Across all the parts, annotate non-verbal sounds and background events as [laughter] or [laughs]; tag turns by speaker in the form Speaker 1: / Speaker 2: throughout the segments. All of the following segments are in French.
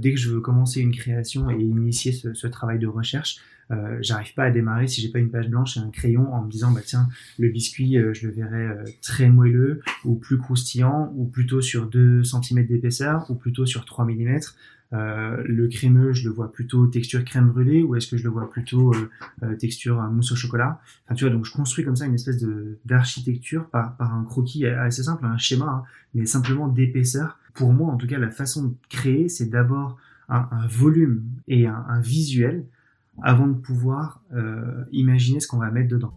Speaker 1: Dès que je veux commencer une création et initier ce, travail de recherche, euh, j'arrive pas à démarrer si j'ai pas une page blanche et un crayon en me disant bah tiens le biscuit euh, je le verrai euh, très moelleux ou plus croustillant ou plutôt sur 2 cm d'épaisseur ou plutôt sur 3 mm euh, le crémeux, je le vois plutôt texture crème brûlée ou est-ce que je le vois plutôt euh, euh, texture mousse au chocolat? Enfin, tu vois, donc je construis comme ça une espèce d'architecture par, par un croquis assez simple, un schéma, hein, mais simplement d'épaisseur. Pour moi, en tout cas, la façon de créer, c'est d'abord un, volume et un, un, visuel avant de pouvoir imaginer ce qu'on va mettre dedans.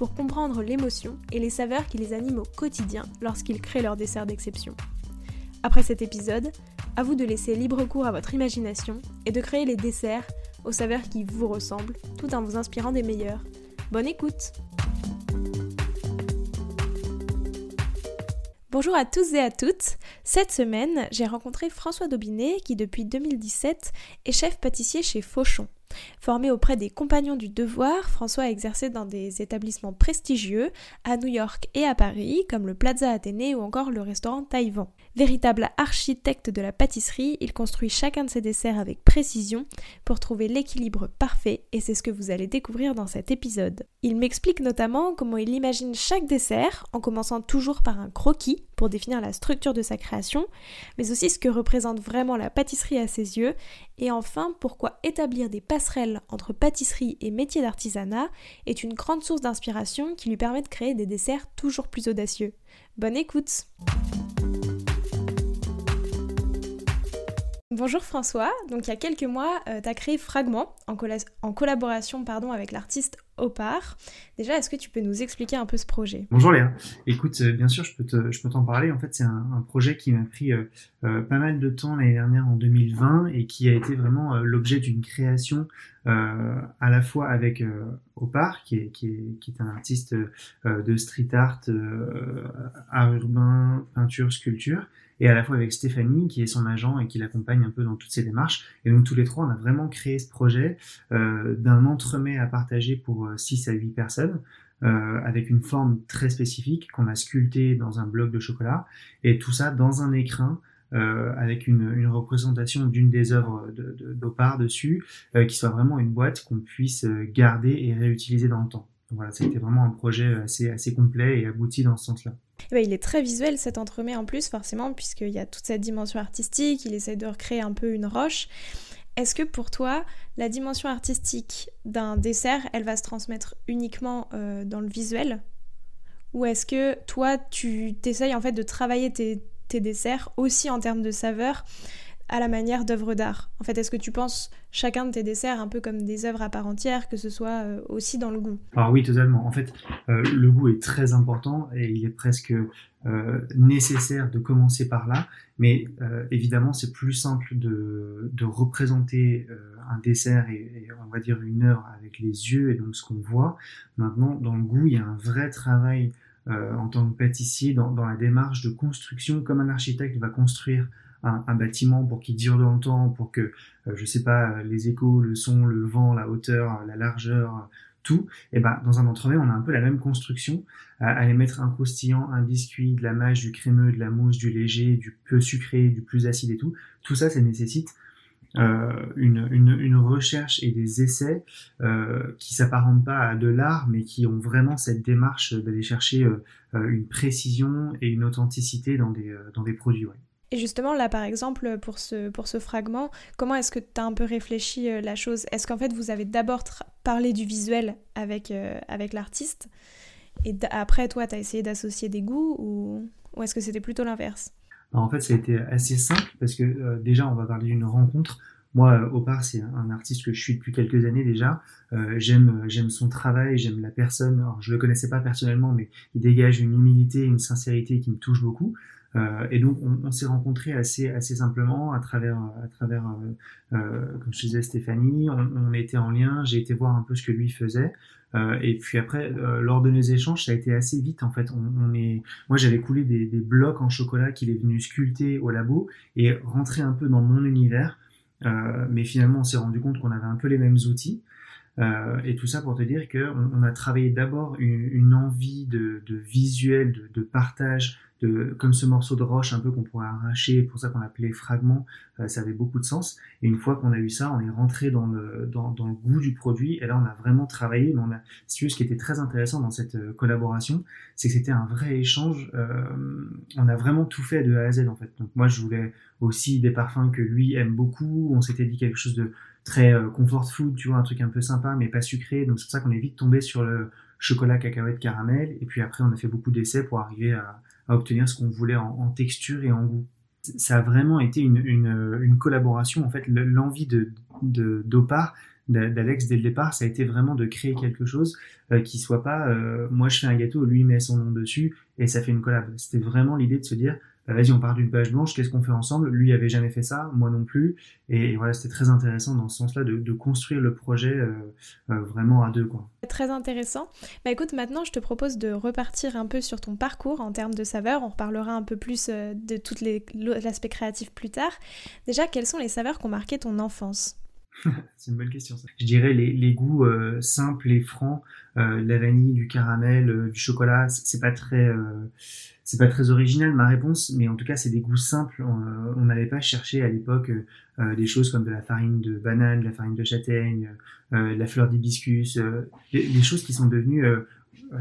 Speaker 2: pour comprendre l'émotion et les saveurs qui les animent au quotidien lorsqu'ils créent leur dessert d'exception. Après cet épisode, à vous de laisser libre cours à votre imagination et de créer les desserts aux saveurs qui vous ressemblent tout en vous inspirant des meilleurs. Bonne écoute Bonjour à tous et à toutes. Cette semaine, j'ai rencontré François Daubinet qui depuis 2017 est chef pâtissier chez Fauchon. Formé auprès des Compagnons du Devoir, François a exercé dans des établissements prestigieux à New York et à Paris, comme le Plaza Athénée ou encore le restaurant Taïwan. Véritable architecte de la pâtisserie, il construit chacun de ses desserts avec précision pour trouver l'équilibre parfait et c'est ce que vous allez découvrir dans cet épisode. Il m'explique notamment comment il imagine chaque dessert en commençant toujours par un croquis pour définir la structure de sa création, mais aussi ce que représente vraiment la pâtisserie à ses yeux, et enfin pourquoi établir des passerelles entre pâtisserie et métier d'artisanat est une grande source d'inspiration qui lui permet de créer des desserts toujours plus audacieux. Bonne écoute Bonjour François, donc il y a quelques mois, euh, tu as créé Fragment en, en collaboration pardon, avec l'artiste Opar. Déjà, est-ce que tu peux nous expliquer un peu ce projet?
Speaker 1: Bonjour Léa. Écoute, euh, bien sûr, je peux, t'en parler. En fait, c'est un, projet qui m'a pris euh, pas mal de temps l'année dernière en 2020 et qui a été vraiment l'objet d'une création à la fois avec Opar, qui qui, est, qui est un artiste de street art, art urbain, peinture, sculpture, et à la fois avec Stéphanie, qui est son agent et qui l'accompagne un peu dans toutes ses démarches. Et donc tous les trois, on a vraiment créé ce projet euh, d'un entremets à partager pour 6 euh, à 8 personnes. Euh, avec une forme très spécifique qu'on a sculpté dans un bloc de chocolat et tout ça dans un écrin euh, avec une, une représentation d'une des œuvres d'Opar de, dessus, euh, qui soit vraiment une boîte qu'on puisse euh, garder et réutiliser dans le temps. Donc voilà, été vraiment un projet assez, assez complet et abouti dans ce sens-là.
Speaker 2: Eh ben, il est très visuel cet entremet en plus, forcément, puisqu'il y a toute cette dimension artistique, il essaie de recréer un peu une roche. Est-ce que pour toi, la dimension artistique d'un dessert, elle va se transmettre uniquement euh, dans le visuel? Ou est-ce que toi, tu t'essayes en fait de travailler tes, tes desserts aussi en termes de saveur à la manière d'œuvres d'art. En fait, est-ce que tu penses chacun de tes desserts un peu comme des œuvres à part entière, que ce soit euh, aussi dans le goût?
Speaker 1: Alors oui, totalement. En fait, euh, le goût est très important et il est presque euh, nécessaire de commencer par là. Mais évidemment, c'est plus simple de, représenter un dessert et, on va dire une œuvre avec les yeux et donc ce qu'on voit. Maintenant, dans le goût, il y a un vrai travail en tant que pâtissier dans, dans la démarche de construction, comme un architecte va construire un, bâtiment pour qu'il dure dans le temps, pour que, euh, je sais pas, les échos, le son, le vent, la hauteur, la largeur, tout, et eh ben dans un entremets, on a un peu la même construction, à aller mettre un croustillant, un biscuit, de la mâche, du crémeux, de la mousse, du léger, du peu sucré, du plus acide et tout. Tout ça, ça nécessite euh, une, une, une, recherche et des essais euh, qui s'apparentent pas à de l'art, mais qui ont vraiment cette démarche d'aller chercher euh, une précision et une authenticité dans des, dans des produits. Ouais.
Speaker 2: Et justement, là, par exemple, pour ce, pour ce fragment, comment est-ce que tu as un peu réfléchi euh, la chose? Est-ce qu'en fait, vous avez d'abord parlé du visuel avec, euh, avec l'artiste et après, toi, tu as essayé d'associer des goûts ou, ou est-ce que c'était plutôt l'inverse?
Speaker 1: En fait, ça a été assez simple parce que euh, déjà, on va parler d'une rencontre moi, Opar, c'est un artiste que je suis depuis quelques années déjà. j'aime, j'aime son travail, j'aime la personne. Alors, je le connaissais pas personnellement, mais il dégage une humilité, une sincérité qui me touche beaucoup. Euh, et donc, on, on s'est rencontrés assez, assez simplement à travers, à travers euh, euh, comme je disais, Stéphanie. On, on, était en lien. J'ai été voir un peu ce que lui faisait. Euh, et puis après, euh, lors de nos échanges, ça a été assez vite en fait. On, on est, moi, j'avais coulé des, des, blocs en chocolat qu'il est venu sculpter au labo et rentrer un peu dans mon univers. mais finalement, on s'est rendu compte qu'on avait un peu les mêmes outils. Euh, et tout ça pour te dire qu'on on a travaillé d'abord une, une, envie de, de visuel, de, de, partage, de, comme ce morceau de roche un peu qu'on pourrait arracher, pour ça qu'on appelait fragment, euh, ça avait beaucoup de sens. Et une fois qu'on a eu ça, on est rentré dans le, dans, le goût du produit, et là on a vraiment travaillé, mais on a, ce qui était très intéressant dans cette euh, collaboration, c'est que c'était un vrai échange, euh, on a vraiment tout fait de A à Z en fait. Donc moi je voulais aussi des parfums que lui aime beaucoup, on s'était dit quelque chose de très euh, comfort food, tu vois, un truc un peu sympa mais pas sucré. Donc c'est pour ça qu'on est vite tombé sur le chocolat, cacahuète, caramel. Et puis après, on a fait beaucoup d'essais pour arriver à, à obtenir ce qu'on voulait en, texture et en goût. Ça a vraiment été une, une, collaboration. En fait, l'envie de d'Opar, d'Alex dès le départ, ça a été vraiment de créer quelque chose euh, qui soit pas euh, moi je fais un gâteau, lui met son nom dessus et ça fait une collab. C'était vraiment l'idée de se dire vas-y, on part d'une page blanche, qu'est-ce qu'on fait ensemble? Lui avait jamais fait ça, moi non plus. Et, voilà, c'était très intéressant dans ce sens-là de, construire le projet euh, euh, vraiment à deux. Quoi.
Speaker 2: Très intéressant. Bah écoute, maintenant je te propose de repartir un peu sur ton parcours en termes de saveurs. On reparlera un peu plus euh, de tout l'aspect créatif plus tard. Déjà, quelles sont les saveurs qui ont marqué ton enfance? [laughs]
Speaker 1: C'est une bonne question. Ça. Je dirais les, les goûts euh, simples et francs, euh, la vanille, du caramel, euh, du chocolat. C'est pas très, c'est pas très original ma réponse, mais en tout cas c'est des goûts simples. On n'allait pas chercher à l'époque des choses comme de la farine de banane, de la farine de châtaigne, de la fleur d'hibiscus, les, les, choses qui sont devenues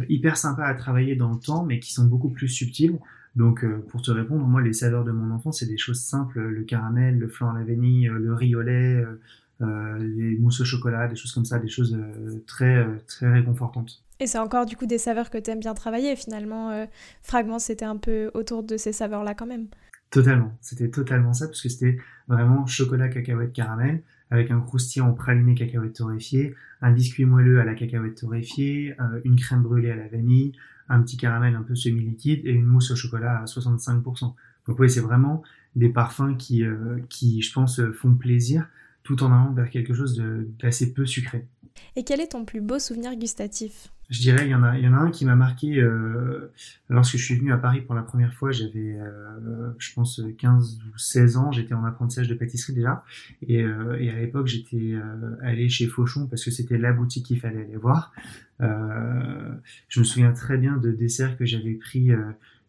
Speaker 1: hyper sympas à travailler dans le temps, mais qui sont beaucoup plus subtiles. Donc, pour te répondre, moi, les saveurs de mon enfance, c'est des choses simples le caramel, le flan à la vanille, le riz au lait, euh, les mousses au chocolat, des choses comme ça, des choses euh, très, euh, très réconfortantes.
Speaker 2: Et c'est encore du coup des saveurs que tu aimes bien travailler finalement. Fragment, c'était un peu autour de ces saveurs-là quand même.
Speaker 1: Totalement, c'était totalement ça, parce que c'était vraiment chocolat, cacahuète, caramel, avec un croustillant praliné cacahuète torréfié, un biscuit moelleux à la cacahuète torréfiée, une crème brûlée à la vanille, un petit caramel un peu semi-liquide et une mousse au chocolat à 65%. Donc oui, c'est vraiment des parfums qui, qui, je pense, font plaisir, tout en allant vers quelque chose d'assez peu sucré.
Speaker 2: Et quel est ton plus beau souvenir gustatif?
Speaker 1: Je dirais, il y, en a, il y en a un qui m'a marqué euh, lorsque je suis venu à Paris pour la première fois. J'avais, euh, je pense, 15 ou 16 ans. J'étais en apprentissage de pâtisserie déjà. Et, euh, et à l'époque, j'étais allé chez Fauchon parce que c'était la boutique qu'il fallait aller voir. Je me souviens très bien de desserts que j'avais pris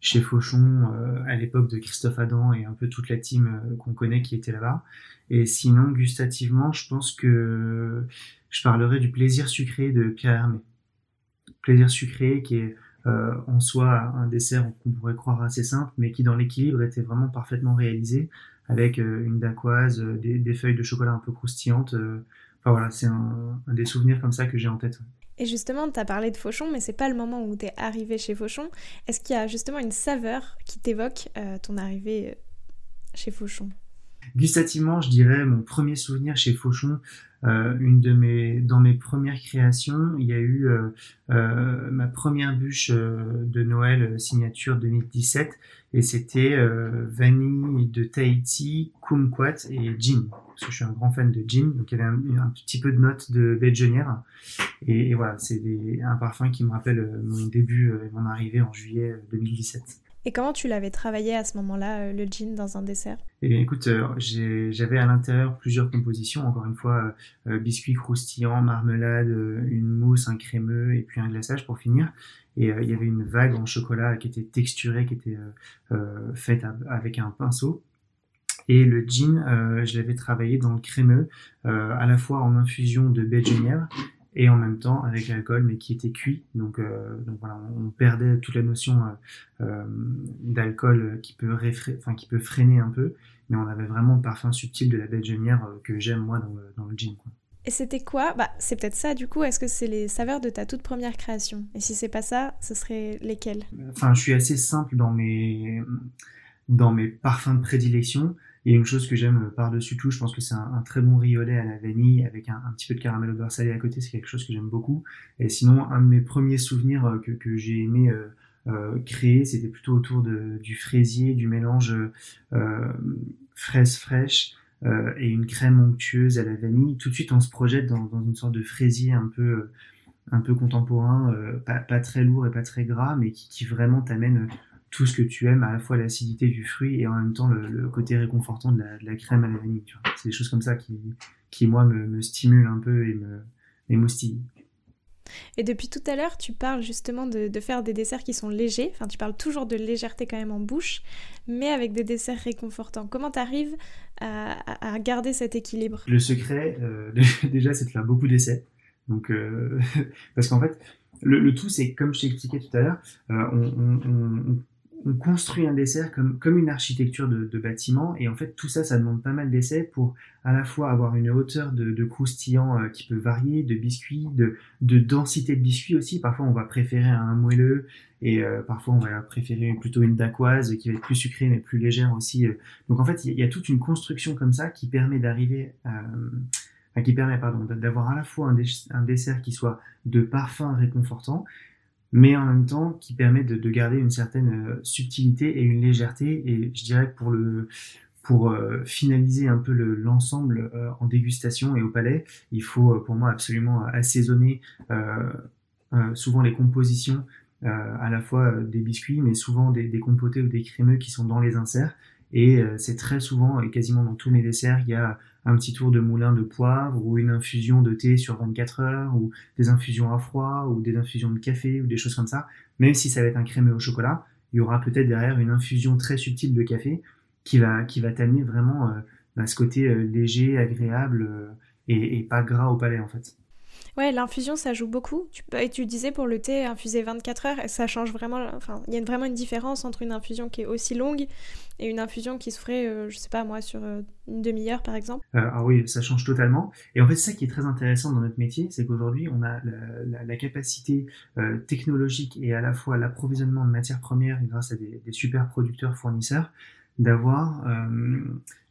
Speaker 1: chez Fauchon à l'époque de Christophe Adam et un peu toute la team qu'on connaît qui était là-bas. Et sinon, gustativement, je pense que je parlerai du plaisir sucré de Pierre Hermé. Plaisir sucré qui est euh, en soi un dessert qu'on pourrait croire assez simple, mais qui dans l'équilibre était vraiment parfaitement réalisé, avec euh, une dacquoise, euh, des, des, feuilles de chocolat un peu croustillantes. Euh. Enfin voilà, c'est un, un, des souvenirs comme ça que j'ai en tête.
Speaker 2: Et justement, tu as parlé de Fauchon, mais c'est pas le moment où tu es arrivé chez Fauchon. Est-ce qu'il y a justement une saveur qui t'évoque ton arrivée chez Fauchon?
Speaker 1: Gustativement, je dirais mon premier souvenir chez Fauchon, euh, une de mes dans mes premières créations, il y a eu euh, euh, ma première bûche euh, de Noël euh, signature 2017 et c'était vanille de Tahiti, kumquat et gin parce que je suis un grand fan de gin donc il y avait un, petit peu de notes de baie de et, et voilà c'est un parfum qui me rappelle mon début et mon arrivée en juillet 2017.
Speaker 2: Et comment tu l'avais travaillé à ce moment-là, euh, le gin, dans un dessert?
Speaker 1: Eh bien, écoute, euh, j'avais à l'intérieur plusieurs compositions. Encore une fois, euh, biscuits croustillants, marmelade, une mousse, un crémeux et puis un glaçage pour finir. Et il y avait une vague en chocolat qui était texturée, qui était faite avec un pinceau. Et le gin, je l'avais travaillé dans le crémeux, à la fois en infusion de baie de genièvre et en même temps avec l'alcool, mais qui était cuit. Donc, euh, donc voilà, on perdait toute la notion euh, euh d'alcool qui peut enfin qui peut freiner un peu, mais on avait vraiment le parfum subtil de la baie de genière euh, que j'aime moi dans le, dans le gin. Quoi.
Speaker 2: Et c'était quoi? Bah, c'est peut-être ça du coup. Est-ce que c'est les saveurs de ta toute première création? Et si c'est pas ça, ce serait lesquelles?
Speaker 1: Enfin, je suis assez simple dans mes dans mes parfums de prédilection. Et une chose que j'aime par-dessus tout, je pense que c'est un, très bon riolet à la vanille avec un, petit peu de caramel au beurre salé à côté, c'est quelque chose que j'aime beaucoup. Et sinon, un de mes premiers souvenirs que, que j'ai aimé euh, créer, c'était plutôt autour de, du fraisier, du mélange euh, fraise fraîche euh, et une crème onctueuse à la vanille. Tout de suite, on se projette dans, une sorte de fraisier un peu, un peu contemporain, pas, pas, très lourd et pas très gras, mais qui, qui vraiment t'amène tout ce que tu aimes, à la fois l'acidité du fruit et en même temps le, côté réconfortant de la, de la, crème à la vanille. C'est des choses comme ça qui, qui moi, me, me stimulent un peu et me, m'émoustillent.
Speaker 2: Et depuis tout à l'heure, tu parles justement de, faire des desserts qui sont légers. Enfin, tu parles toujours de légèreté quand même en bouche, mais avec des desserts réconfortants. Comment tu arrives à, garder cet équilibre?
Speaker 1: Le secret, euh, [laughs] déjà, c'est de faire beaucoup d'essais. Donc, euh, [laughs] parce qu'en fait, le, tout, c'est comme je t'ai expliqué tout à l'heure, euh, on, on construit un dessert comme, comme une architecture de, de, bâtiment et en fait tout ça ça demande pas mal d'essais pour à la fois avoir une hauteur de, de croustillant euh, qui peut varier de biscuits de, de densité de biscuits aussi parfois on va préférer un moelleux et euh, parfois on va préférer plutôt une dacquoise qui va être plus sucrée mais plus légère aussi euh. donc en fait il y, a toute une construction comme ça qui permet d'arriver à, qui permet pardon d'avoir à la fois un, un dessert qui soit de parfum réconfortant mais en même temps qui permet de, de garder une certaine euh, subtilité et une légèreté. Et je dirais que pour le pour euh, finaliser un peu l'ensemble euh, en dégustation et au palais, il faut pour moi absolument assaisonner souvent les compositions à la fois des biscuits, mais souvent des, des, compotés ou des crémeux qui sont dans les inserts. Et c'est très souvent, et quasiment dans tous mes desserts, il y a un petit tour de moulin de poivre ou une infusion de thé sur 24 heures ou des infusions à froid ou des infusions de café ou des choses comme ça. Même si ça va être un crémeux au chocolat, il y aura peut-être derrière une infusion très subtile de café qui va, qui va t'amener vraiment euh, bah, ce côté euh, léger, agréable euh, et, et, pas gras au palais en fait.
Speaker 2: Ouais, l'infusion, ça joue beaucoup. Tu, et tu disais pour le thé, infuser 24 heures, ça change vraiment. Il y a vraiment une différence entre une infusion qui est aussi longue et une infusion qui se ferait, euh, je sais pas moi, sur euh, une demi-heure par exemple.
Speaker 1: Euh, ah oui, ça change totalement. Et en fait, ça qui est très intéressant dans notre métier, c'est qu'aujourd'hui, on a la, capacité technologique et à la fois l'approvisionnement de matières premières grâce à des super producteurs fournisseurs d'avoir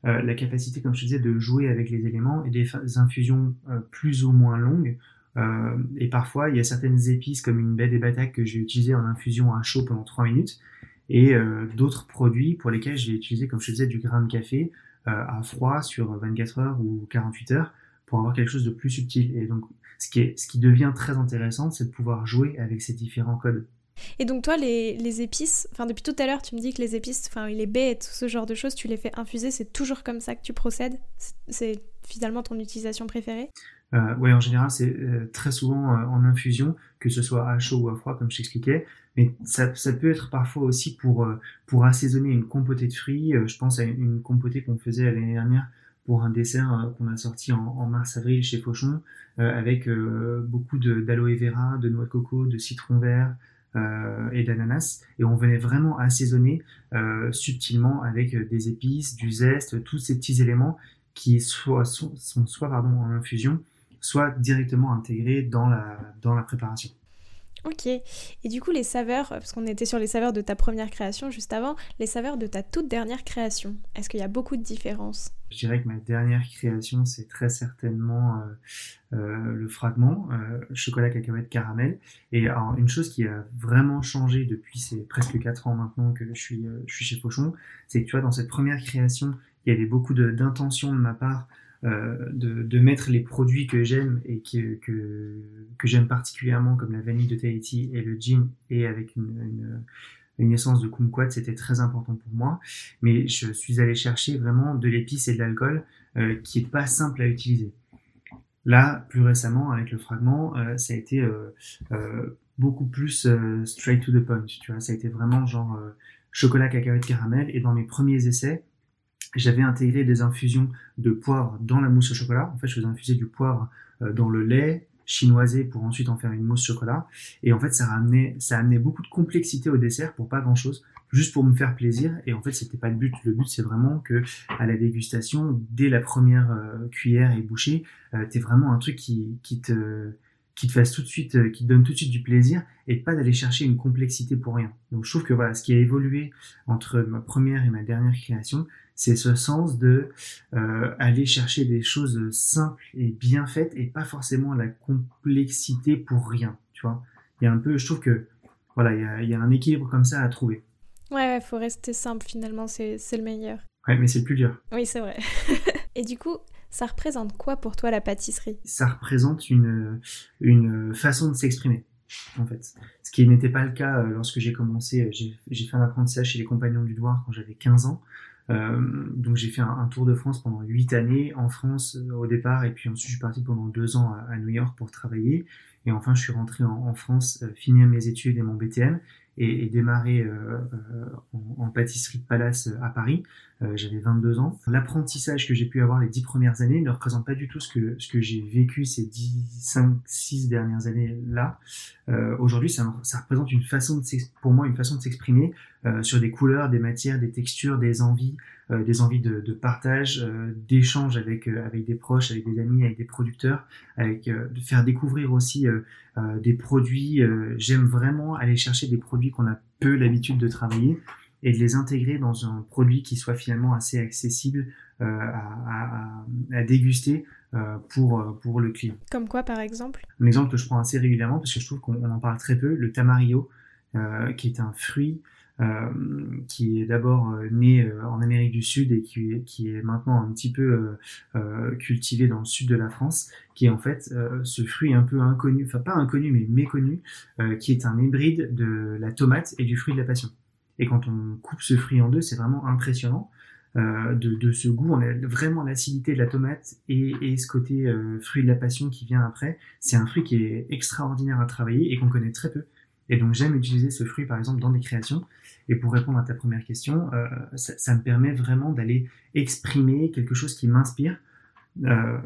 Speaker 1: la capacité, comme je disais, de jouer avec les éléments et des infusions plus ou moins longues euh, et parfois, il y a certaines épices comme une baie des bataques que j'ai utilisées en infusion à chaud pendant 3 minutes et euh, d'autres produits pour lesquels j'ai utilisé, comme je te disais, du grain de café euh, à froid sur 24 heures ou 48 heures pour avoir quelque chose de plus subtil. Et donc, ce qui devient très intéressant, c'est de pouvoir jouer avec ces différents codes.
Speaker 2: Et donc toi, les, les épices, enfin depuis tout à l'heure, tu me dis que les épices, enfin les baies et tout ce genre de choses, tu les fais infuser, c'est toujours comme ça que tu procèdes? C'est finalement ton utilisation préférée?
Speaker 1: Euh, Oui, en général, c'est euh, très souvent euh, en infusion, que ce soit à chaud ou à froid, comme je t'expliquais. Mais ça, peut être parfois aussi pour, euh, pour assaisonner une compotée de fruits. je pense à une, compotée qu'on faisait l'année dernière pour un dessert qu'on a sorti en, en mars-avril chez Fauchon, avec beaucoup d'aloe vera, de noix de coco, de citron vert, et d'ananas et on venait vraiment assaisonner euh, subtilement avec des épices, du zeste, tous ces petits éléments qui soit, sont, soit pardon, en infusion, soit directement intégrés dans la, dans la préparation.
Speaker 2: Ok. Et du coup, les saveurs, parce qu'on était sur les saveurs de ta première création juste avant, les saveurs de ta toute dernière création, est-ce qu'il y a beaucoup de différences?
Speaker 1: Je dirais que ma dernière création, c'est très certainement euh, euh, le fragment euh, chocolat cacahuète caramel. Et alors, une chose qui a vraiment changé depuis ces presque 4 ans maintenant que je suis, chez Fauchon, c'est que tu vois, dans cette première création, il y avait beaucoup d'intention de, ma part euh, de, de, mettre les produits que j'aime et que, que, que j'aime particulièrement, comme la vanille de Tahiti et le gin, et avec une, une, une essence de kumquat, c'était très important pour moi. Mais je suis allé chercher vraiment de l'épice et de l'alcool euh, qui est pas simple à utiliser. Là, plus récemment, avec le fragment, euh, ça a été euh, euh, beaucoup plus straight to the point. Tu vois, ça a été vraiment genre chocolat, cacahuète, caramel. Et dans mes premiers essais, j'avais intégré des infusions de poivre dans la mousse au chocolat. En fait, je faisais infuser du poivre euh, dans le lait chinoisé pour ensuite en faire une mousse chocolat. Et en fait, ça ramenait, ça amenait beaucoup de complexité au dessert pour pas grand chose, juste pour me faire plaisir. Et en fait, c'était pas le but. Le but, c'est vraiment que à la dégustation, dès la première euh, cuillère et bouchée, euh, t'es vraiment un truc qui, qui te qui te fasse tout de suite, euh, qui te donne tout de suite du plaisir et pas d'aller chercher une complexité pour rien. Donc je trouve que voilà, ce qui a évolué entre ma première et ma dernière création, c'est ce sens de euh, aller chercher des choses simples et bien faites et pas forcément la complexité pour rien. Tu vois, il y a un peu, je trouve que voilà, il y a, il y a un équilibre comme ça à trouver.
Speaker 2: Ouais, il faut rester simple finalement, c'est le meilleur.
Speaker 1: Ouais, mais c'est le plus dur.
Speaker 2: Oui, c'est vrai. [laughs] et du coup, ça représente quoi pour toi la pâtisserie?
Speaker 1: Ça représente une, une façon de s'exprimer, en fait. Ce qui n'était pas le cas euh, lorsque j'ai commencé, euh, j'ai fait un apprentissage chez les Compagnons du Devoir quand j'avais 15 ans. Euh, donc j'ai fait un, tour de France pendant 8 années en France au départ et puis ensuite je suis parti pendant 2 ans à, New York pour travailler. Et enfin je suis rentré en, France, finir mes études et mon BTM et, et démarrer en, en, pâtisserie de Palace à Paris. Euh, j'avais 22 ans. L'apprentissage que j'ai pu avoir les 10 premières années ne représente pas du tout ce que, ce que j'ai vécu ces 10, 5, 6 dernières années-là. Euh, Aujourd'hui, ça, ça, représente une façon de pour moi une façon de s'exprimer euh, sur des couleurs, des matières, des textures, des envies, euh, des envies de, de partage, euh, d'échange avec, avec des proches, avec des amis, avec des producteurs, avec de faire découvrir aussi des produits. J'aime vraiment aller chercher des produits qu'on a peu l'habitude de travailler et de les intégrer dans un produit qui soit finalement assez accessible euh, à, à, déguster euh, pour, euh, pour le client.
Speaker 2: Comme quoi par exemple?
Speaker 1: Un exemple que je prends assez régulièrement parce que je trouve qu'on en parle très peu, le tamarillo, qui est un fruit qui est d'abord né en Amérique du Sud et qui, est maintenant un petit peu cultivé dans le sud de la France, qui est en fait ce fruit un peu inconnu, enfin pas inconnu mais méconnu, qui est un hybride de la tomate et du fruit de la passion. Et quand on coupe ce fruit en deux, c'est vraiment impressionnant. Euh, de, ce goût, on a vraiment l'acidité de la tomate et, ce côté euh, fruit de la passion qui vient après. C'est un fruit qui est extraordinaire à travailler et qu'on connaît très peu. Et donc j'aime utiliser ce fruit par exemple dans des créations. Et pour répondre à ta première question, euh, ça, me permet vraiment d'aller exprimer quelque chose qui m'inspire euh,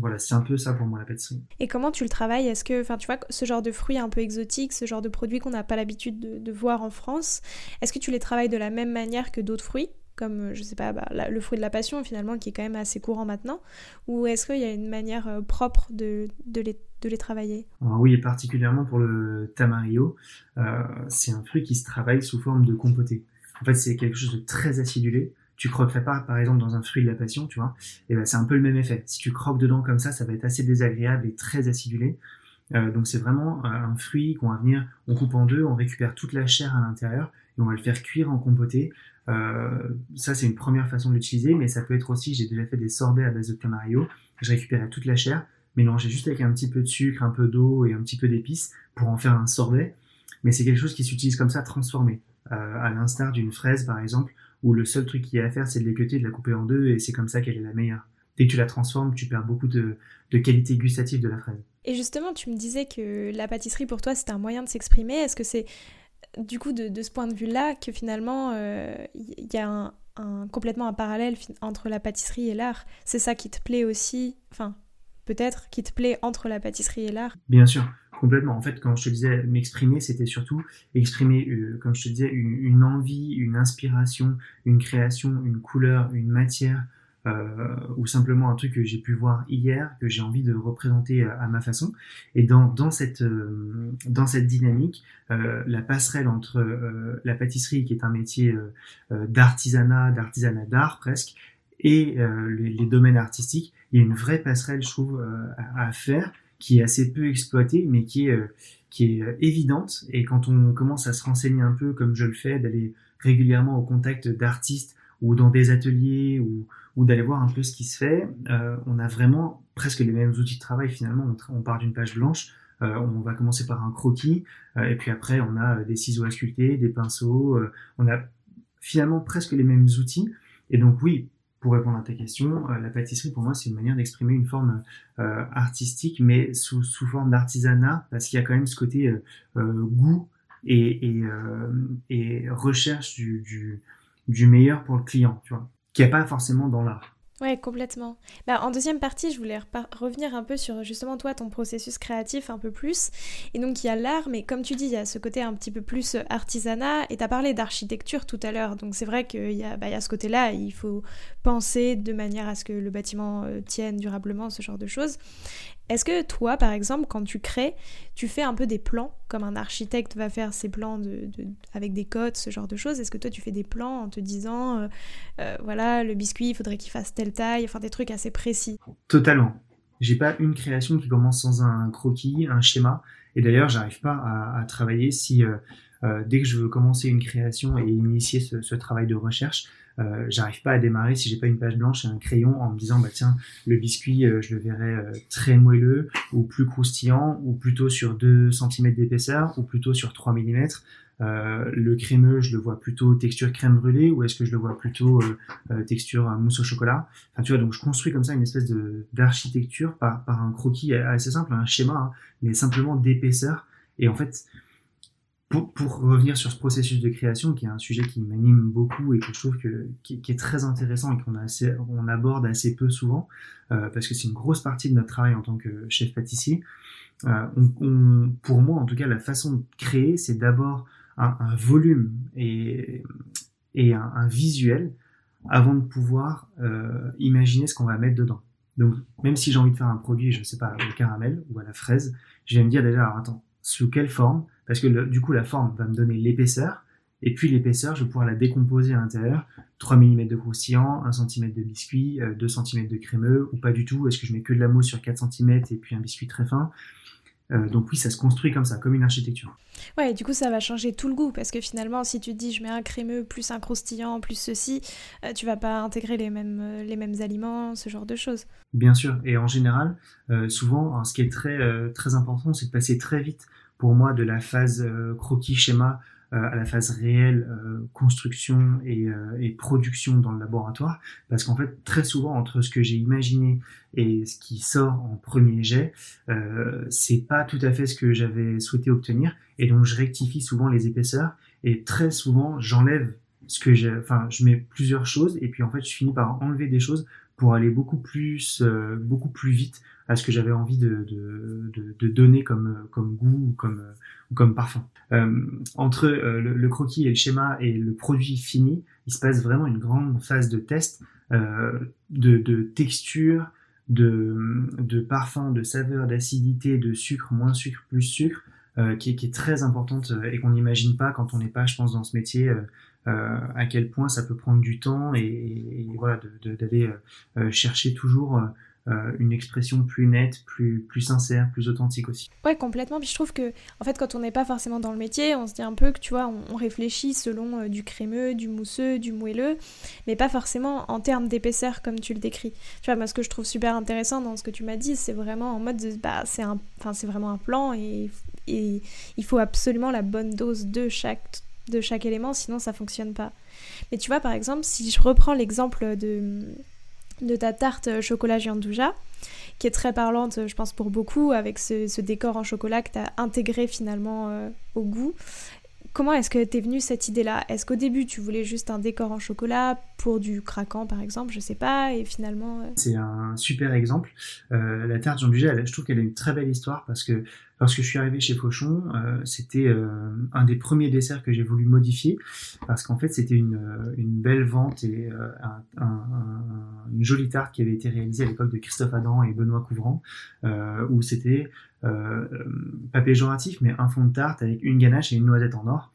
Speaker 1: voilà, c'est un peu ça pour moi la pâtisserie.
Speaker 2: Et comment tu le travailles? Est-ce que, enfin, tu vois, ce genre de fruits un peu exotiques, ce genre de produits qu'on n'a pas l'habitude de, voir en France, est-ce que tu les travailles de la même manière que d'autres fruits? Comme je sais pas bah, le fruit de la passion finalement qui est quand même assez courant maintenant ou est-ce qu'il y a une manière euh, propre de, de, les, de les travailler?
Speaker 1: Oui, et particulièrement pour le tamarillo, euh, c'est un fruit qui se travaille sous forme de compoté. En fait, c'est quelque chose de très acidulé tu croquerais pas, par exemple, dans un fruit de la passion, tu vois, et ben c'est un peu le même effet. Si tu croques dedans comme ça, ça va être assez désagréable et très acidulé. Euh, donc c'est vraiment euh, un fruit qu'on va venir, on coupe en deux, on récupère toute la chair à l'intérieur et on va le faire cuire en compoté. Euh, ça c'est une première façon de l'utiliser, mais ça peut être aussi, j'ai déjà fait des sorbets à base de tamarillo. Je récupérais toute la chair, mélangeais juste avec un petit peu de sucre, un peu d'eau et un petit peu d'épices pour en faire un sorbet. Mais c'est quelque chose qui s'utilise comme ça, transformé, à l'instar d'une fraise par exemple où le seul truc qu'il y a à faire, c'est de l'équeuter, de la couper en deux, et c'est comme ça qu'elle est la meilleure. Dès que tu la transformes, tu perds beaucoup de, qualité gustative de la fraise.
Speaker 2: Et justement, tu me disais que la pâtisserie, pour toi, c'était un moyen de s'exprimer. Est-ce que c'est, du coup, de, ce point de vue-là, que finalement, il euh, y a un, complètement un parallèle entre la pâtisserie et l'art C'est ça qui te plaît aussi Enfin, peut-être, qui te plaît entre la pâtisserie et l'art
Speaker 1: Bien sûr. Complètement. En fait, quand je te disais m'exprimer, c'était surtout exprimer, euh, comme je te disais, une, envie, une inspiration, une création, une couleur, une matière, euh, ou simplement un truc que j'ai pu voir hier, que j'ai envie de représenter à, ma façon. Et dans, dans, cette, euh, dans cette dynamique, la passerelle entre la pâtisserie, qui est un métier d'artisanat, d'artisanat d'art presque, et les, domaines artistiques, il y a une vraie passerelle, je trouve, à faire qui est assez peu exploitée, mais qui est, euh, qui est euh, évidente. Et quand on commence à se renseigner un peu, comme je le fais, d'aller régulièrement au contact d'artistes ou dans des ateliers ou, ou d'aller voir un peu ce qui se fait, euh, on a vraiment presque les mêmes outils de travail finalement. On, part d'une page blanche, on va commencer par un croquis, et puis après on a des ciseaux à sculpter, des pinceaux, on a finalement presque les mêmes outils. Et donc oui, pour répondre à ta question, euh, la pâtisserie pour moi c'est une manière d'exprimer une forme euh, artistique, mais sous, sous forme d'artisanat, parce qu'il y a quand même ce côté euh, goût et, et, et recherche du, du, du, meilleur pour le client, tu vois, qui n'y a pas forcément dans l'art.
Speaker 2: Ouais, complètement. Bah, en deuxième partie, je voulais revenir un peu sur justement toi, ton processus créatif un peu plus. Et donc il y a l'art, mais comme tu dis, il y a ce côté un petit peu plus euh, artisanat. Et tu as parlé d'architecture tout à l'heure. Donc c'est vrai qu'il y, a, bah, y a ce côté-là, il faut penser de manière à ce que le bâtiment euh, tienne durablement, ce genre de choses. Est-ce que toi, par exemple, quand tu crées, tu fais un peu des plans, comme un architecte va faire ses plans de, avec des codes, ce genre de choses Est-ce que toi, tu fais des plans en te disant, euh, euh, voilà, le biscuit, il faudrait qu'il fasse telle taille, enfin des trucs assez précis?
Speaker 1: Totalement. J'ai pas une création qui commence sans un croquis, un schéma. Et d'ailleurs, j'arrive pas à, travailler si euh, dès que je veux commencer une création et initier ce travail de recherche, euh, j'arrive pas à démarrer si j'ai pas une page blanche et un crayon en me disant bah tiens le biscuit euh, je le verrai euh, très moelleux ou plus croustillant ou plutôt sur 2 cm d'épaisseur ou plutôt sur 3 mm le crémeux je le vois plutôt texture crème brûlée ou est-ce que je le vois plutôt texture mousse au chocolat? Enfin tu vois donc je construis comme ça une espèce de d'architecture par, par un croquis assez simple un schéma hein, mais simplement d'épaisseur. Et en fait pour, pour, revenir sur ce processus de création, qui est un sujet qui m'anime beaucoup et que je trouve que, qui, est très intéressant et qu'on on aborde assez peu souvent, euh, parce que c'est une grosse partie de notre travail en tant que chef pâtissier. Euh, on, on, pour moi, en tout cas, la façon de créer, c'est d'abord un, un, volume et, et un, un, visuel avant de pouvoir euh, imaginer ce qu'on va mettre dedans. Donc, même si j'ai envie de faire un produit, je ne sais pas, au caramel ou à la fraise, je vais me dire déjà, alors attends, sous quelle forme parce que du coup la forme va me donner l'épaisseur, et puis l'épaisseur, je vais pouvoir la décomposer à l'intérieur. 3 mm de croustillant, 1 cm de biscuit, 2 euh, cm de crémeux, ou pas du tout. Est-ce que je mets que de la mousse sur 4 cm et puis un biscuit très fin? Euh, donc oui, ça se construit comme ça, comme une architecture.
Speaker 2: Ouais, du coup, ça va changer tout le goût, parce que finalement, si tu te dis je mets un crémeux plus un croustillant plus ceci, euh, tu vas pas intégrer les mêmes, les mêmes aliments, ce genre de choses.
Speaker 1: Bien sûr, et en général, souvent, ce qui est très, très important, c'est de passer très vite pour moi de la phase euh, croquis schéma euh, à la phase réelle euh, construction et, et, production dans le laboratoire. Parce qu'en fait très souvent entre ce que j'ai imaginé et ce qui sort en premier jet c'est pas tout à fait ce que j'avais souhaité obtenir. Et donc je rectifie souvent les épaisseurs. Et très souvent j'enlève ce que j'ai enfin je mets plusieurs choses. Et puis en fait je finis par enlever des choses pour aller beaucoup plus, euh, beaucoup plus vite à ce que j'avais envie de, de, de, de, donner comme, comme goût ou comme, comme parfum. Euh, entre euh, le, croquis et le schéma et le produit fini, il se passe vraiment une grande phase de test euh, de, de texture, de, de parfum, de saveur, d'acidité, de sucre, moins sucre, plus sucre, euh, qui, est, qui, est, très importante et qu'on n'imagine pas quand on n'est pas, je pense, dans ce métier. Euh, à quel point ça peut prendre du temps et, et voilà d'aller euh, chercher toujours euh, une expression plus nette, plus, plus sincère, plus authentique aussi.
Speaker 2: Ouais, complètement. Puis je trouve que, en fait, quand on n'est pas forcément dans le métier, on se dit un peu que, tu vois, on, réfléchit selon du crémeux, du mousseux, du moelleux, mais pas forcément en termes d'épaisseur comme tu le décris. Tu vois, moi, ce que je trouve super intéressant dans ce que tu m'as dit, c'est vraiment en mode, de, bah, c'est un, c'est vraiment un plan et, et il faut absolument la bonne dose de chaque de chaque élément, sinon ça fonctionne pas. Mais tu vois, par exemple, si je reprends l'exemple de, de ta tarte chocolat giandouja, qui est très parlante, je pense, pour beaucoup, avec ce, décor en chocolat que tu as intégré finalement euh, au goût. Comment est-ce que t'es venue cette idée-là? Est-ce qu'au début tu voulais juste un décor en chocolat pour du craquant par exemple, je sais pas, et finalement... Euh,
Speaker 1: C'est un super exemple. Euh, la tarte Jean Buget, je trouve qu'elle a une très belle histoire parce que lorsque je suis arrivé chez Fauchon, euh, c'était un des premiers desserts que j'ai voulu modifier parce qu'en fait c'était une, belle vente et une jolie tarte qui avait été réalisée à l'époque de Christophe Adam et Benoît Couvrant où c'était pas péjoratif, mais un fond de tarte avec une ganache et une noisette en or.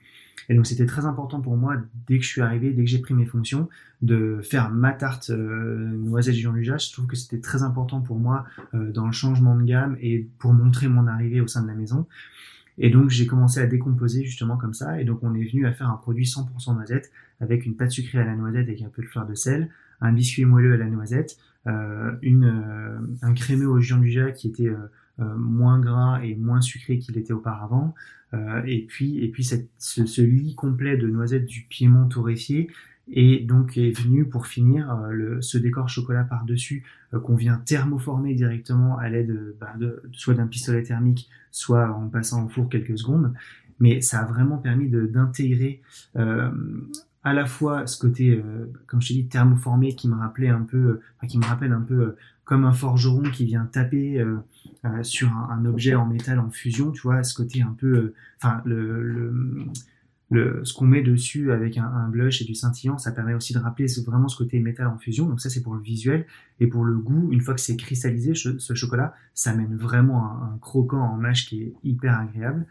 Speaker 1: Et donc c'était très important pour moi, dès que je suis arrivé, dès que j'ai pris mes fonctions, de faire ma tarte euh, noisette Jean Lujas. Je trouve que c'était très important pour moi euh, dans le changement de gamme et pour montrer mon arrivée au sein de la maison. Et donc j'ai commencé à décomposer justement comme ça. Et donc on est venu à faire un produit 100% noisette avec une pâte sucrée à la noisette avec un peu de fleur de sel, un biscuit moelleux à la noisette, euh, une, euh, un crémeux au Jean Lujas qui était euh, moins gras et moins sucré qu'il était auparavant. Euh, et puis, et puis cette, ce, lit complet de noisettes du Piémont torréfié et donc est venu pour finir euh, le, ce décor chocolat par-dessus qu'on vient thermoformer directement à l'aide bah, de, soit d'un pistolet thermique, soit en passant au four quelques secondes. Mais ça a vraiment permis d'intégrer euh, à la fois ce côté, euh, comme je t'ai dit, thermoformé qui me rappelait un peu, enfin, qui me rappelle un peu comme un forgeron qui vient taper euh, euh, sur un, objet en métal en fusion, tu vois, ce côté un peu, euh, enfin, le, le, ce qu'on met dessus avec un, blush et du scintillant, ça permet aussi de rappeler vraiment ce côté métal en fusion. Donc ça, c'est pour le visuel. Et pour le goût, une fois que c'est cristallisé, ce, chocolat, ça mène vraiment un, croquant en mâche qui est hyper agréable.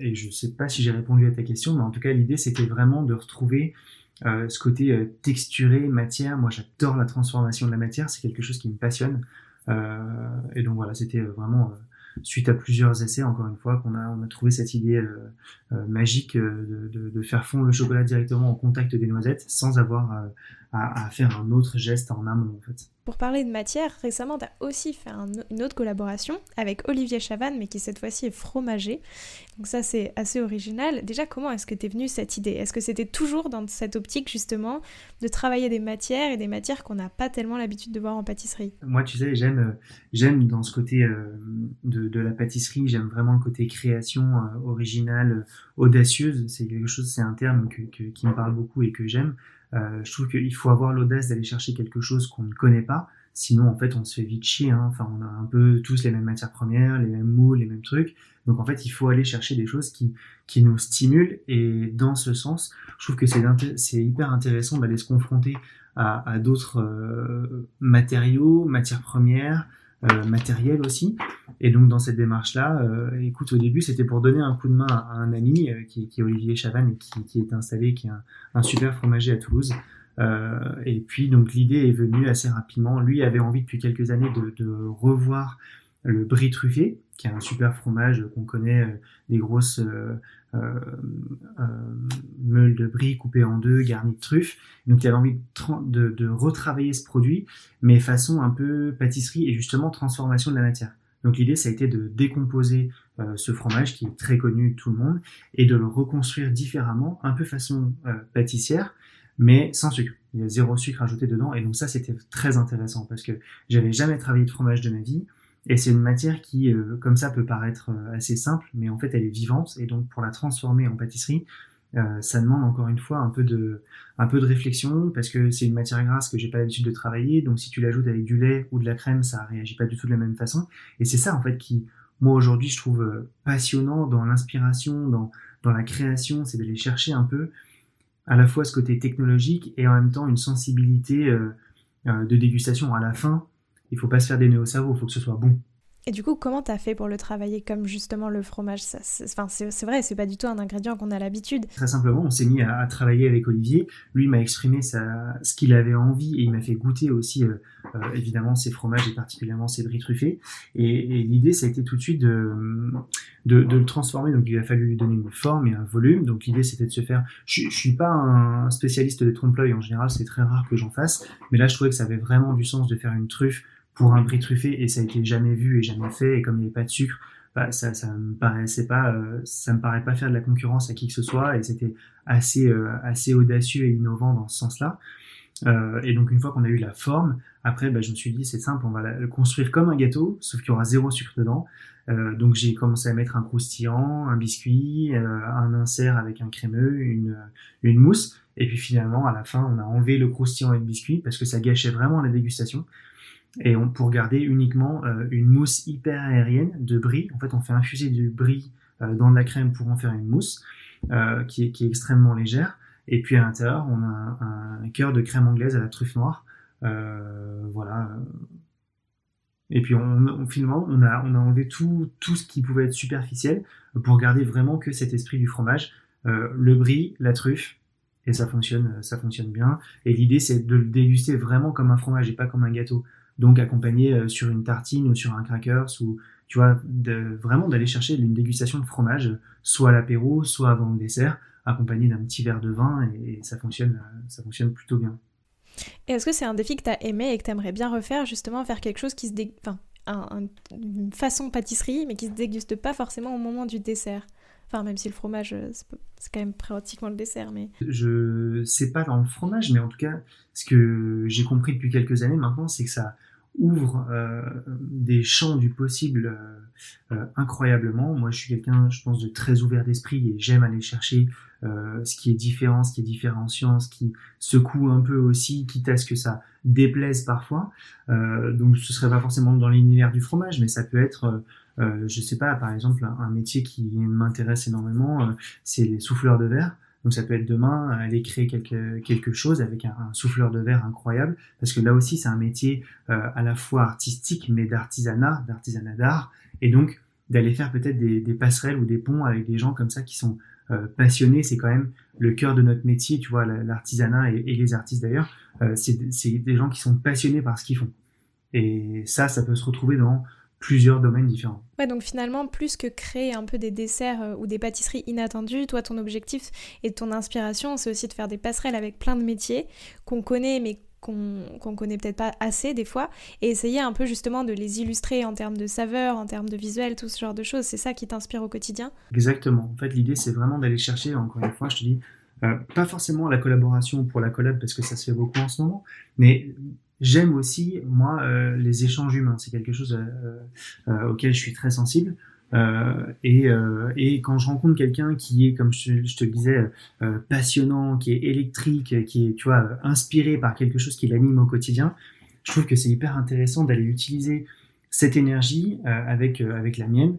Speaker 1: Et je sais pas si j'ai répondu à ta question, mais en tout cas, l'idée, c'était vraiment de retrouver euh, ce côté euh, texturé, matière. Moi, j'adore la transformation de la matière. C'est quelque chose qui me passionne. et donc voilà, c'était vraiment suite à plusieurs essais, encore une fois, qu'on a, on a trouvé cette idée euh, euh, magique euh, de, de, faire fondre le chocolat directement au contact des noisettes sans avoir à, à, faire un autre geste en amont en fait.
Speaker 2: Pour parler de matière, récemment tu as aussi fait une autre collaboration avec Olivier Chavannes, mais qui cette fois-ci est fromager. Donc ça c'est assez original. Déjà comment est-ce que t'es venue cette idée? Est-ce que c'était toujours dans cette optique justement de travailler des matières et des matières qu'on n'a pas tellement l'habitude de voir en pâtisserie?
Speaker 1: Moi tu sais j'aime j'aime dans ce côté de, de, la pâtisserie, j'aime vraiment le côté création originale, audacieuse. C'est quelque chose, c'est un terme que, qui me parle beaucoup et que j'aime. Euh, je trouve qu'il faut avoir l'audace d'aller chercher quelque chose qu'on ne connaît pas. Sinon, en fait, on se fait vite chier. Hein. Enfin, on a un peu tous les mêmes matières premières, les mêmes moules, les mêmes trucs. Donc, en fait, il faut aller chercher des choses qui, qui nous stimulent. Et dans ce sens, je trouve que c'est hyper intéressant d'aller se confronter à, à d'autres euh, matériaux, matières premières, euh, matériel aussi. Et donc dans cette démarche-là, euh, écoute, au début c'était pour donner un coup de main à, un ami euh, qui, qui, est Olivier Chavannes qui, qui est installé, qui est un, un super fromager à Toulouse. et puis donc l'idée est venue assez rapidement. Lui avait envie depuis quelques années de, de revoir le brie truffé, qui est un super fromage qu'on connaît, des grosses euh, euh, meule de brie coupée en deux, garnie de truffes. Donc il avait envie de, de, retravailler ce produit, mais façon un peu pâtisserie et justement transformation de la matière. Donc l'idée, ça a été de décomposer euh, ce fromage qui est très connu de tout le monde et de le reconstruire différemment, un peu façon pâtissière, mais sans sucre. Il y a zéro sucre ajouté dedans et donc ça, c'était très intéressant parce que j'avais jamais travaillé de fromage de ma vie. Et c'est une matière qui, euh, comme ça, peut paraître euh, assez simple, mais en fait, elle est vivante. Et donc, pour la transformer en pâtisserie, euh, ça demande encore une fois un peu de, un peu de réflexion parce que c'est une matière grasse que j'ai pas l'habitude de travailler. Donc, si tu l'ajoutes avec du lait ou de la crème, ça réagit pas du tout de la même façon. Et c'est ça, en fait, qui, moi, aujourd'hui, je trouve passionnant dans l'inspiration, dans, dans la création, c'est d'aller chercher un peu à la fois ce côté technologique et en même temps une sensibilité de dégustation à la fin il faut pas se faire des nœuds au cerveau, il faut que ce soit bon.
Speaker 2: Et du coup, comment t'as fait pour le travailler comme justement le fromage? Enfin, c'est vrai, c'est pas du tout un ingrédient qu'on a l'habitude.
Speaker 1: Très simplement, on s'est mis à, travailler avec Olivier. Lui m'a exprimé sa, ce qu'il avait envie et il m'a fait goûter aussi, euh, euh, évidemment, ses fromages et particulièrement ses bris truffés. Et, l'idée, ça a été tout de suite de, de, le transformer. Donc, il a fallu lui donner une forme et un volume. Donc, l'idée, c'était de se faire. Je, je suis pas un spécialiste des trompe-l'œil en général, c'est très rare que j'en fasse. Mais là, je trouvais que ça avait vraiment du sens de faire une truffe pour un brie truffé et ça a été jamais vu et jamais fait et comme il n'y avait pas de sucre bah, ça ça me paraissait pas euh, ça me paraît pas faire de la concurrence à qui que ce soit et c'était assez euh, assez audacieux et innovant dans ce sens-là. Euh, et donc une fois qu'on a eu la forme après bah, je me suis dit c'est simple on va le construire comme un gâteau sauf qu'il y aura zéro sucre dedans. Donc j'ai commencé à mettre un croustillant un biscuit un insert avec un crémeux une une mousse. Et puis finalement à la fin on a enlevé le croustillant et le biscuit parce que ça gâchait vraiment la dégustation et pour garder uniquement euh, une mousse hyper aérienne de brie. En fait, on fait infuser du brie euh, dans de la crème pour en faire une mousse euh, qui, est, extrêmement légère. Et puis à l'intérieur, on a un, cœur de crème anglaise à la truffe noire. voilà. Et puis finalement, on a, on a enlevé tout, tout ce qui pouvait être superficiel pour garder vraiment que cet esprit du fromage. le brie, la truffe, et ça fonctionne, ça fonctionne bien. Et l'idée, c'est de le déguster vraiment comme un fromage et pas comme un gâteau donc accompagné euh, sur une tartine ou sur un crackers ou tu vois de, vraiment d'aller chercher une dégustation de fromage soit à l'apéro soit avant le dessert accompagné d'un petit verre de vin et, ça fonctionne euh, ça fonctionne plutôt bien.
Speaker 2: Et est-ce que c'est un défi que tu as aimé et que tu aimerais bien refaire justement faire quelque chose qui se dé... enfin une façon pâtisserie mais qui se déguste pas forcément au moment du dessert? Enfin, même si le fromage, euh, c'est quand même pratiquement le dessert, mais...
Speaker 1: Je sais pas dans le fromage, mais en tout cas, ce que j'ai compris depuis quelques années maintenant, c'est que ça, ouvre euh, des champs du possible euh, euh, incroyablement. Moi, je suis quelqu'un, je pense, de très ouvert d'esprit et j'aime aller chercher ce qui est différent, ce qui est différenciant, ce qui secoue un peu aussi, quitte à ce que ça déplaise parfois. donc, ce serait pas forcément dans l'univers du fromage, mais ça peut être je sais pas, par exemple, un, métier qui m'intéresse énormément, c'est les souffleurs de verre. Donc ça peut être demain aller créer quelque, quelque chose avec un, souffleur de verre incroyable, parce que là aussi c'est un métier à la fois artistique mais d'artisanat, d'artisanat d'art, et donc d'aller faire peut-être des, des, passerelles ou des ponts avec des gens comme ça qui sont euh, passionnés, c'est quand même le cœur de notre métier, tu vois, l'artisanat et, les artistes d'ailleurs, euh, c'est des gens qui sont passionnés par ce qu'ils font. Et ça, ça peut se retrouver dans plusieurs domaines différents.
Speaker 2: Ouais, donc finalement, plus que créer un peu des desserts euh, ou des pâtisseries inattendues, toi, ton objectif et ton inspiration, c'est aussi de faire des passerelles avec plein de métiers qu'on connaît mais qu'on connaît peut-être pas assez des fois, et essayer un peu justement de les illustrer en termes de saveur, en termes de visuel, tout ce genre de choses. C'est ça qui t'inspire au quotidien?
Speaker 1: Exactement. En fait, l'idée, c'est vraiment d'aller chercher, encore une fois, je te dis, euh, pas forcément la collaboration pour la collab, parce que ça se fait beaucoup en ce moment, mais j'aime aussi, moi, euh, les échanges humains. C'est quelque chose euh, auquel je suis très sensible. Euh, et, euh, et, quand je rencontre quelqu'un qui est, comme je, te le disais, euh, passionnant, qui est électrique, qui est, tu vois, inspiré par quelque chose qui l'anime au quotidien, je trouve que c'est hyper intéressant d'aller utiliser cette énergie avec avec la mienne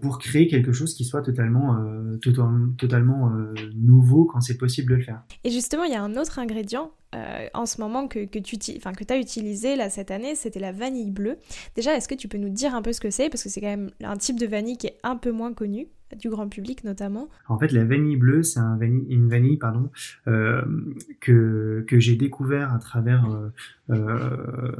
Speaker 1: pour créer quelque chose qui soit totalement totalement nouveau quand c'est possible de le faire.
Speaker 2: Et justement, il y a un autre ingrédient euh, en ce moment que, que tu que as utilisé là cette année, c'était la vanille bleue. Déjà, est-ce que tu peux nous dire un peu ce que c'est? Parce que c'est quand même un type de vanille qui est un peu moins connu du grand public notamment.
Speaker 1: En fait, la vanille bleue, c'est une vanille pardon, euh, que, que j'ai découvert à travers euh,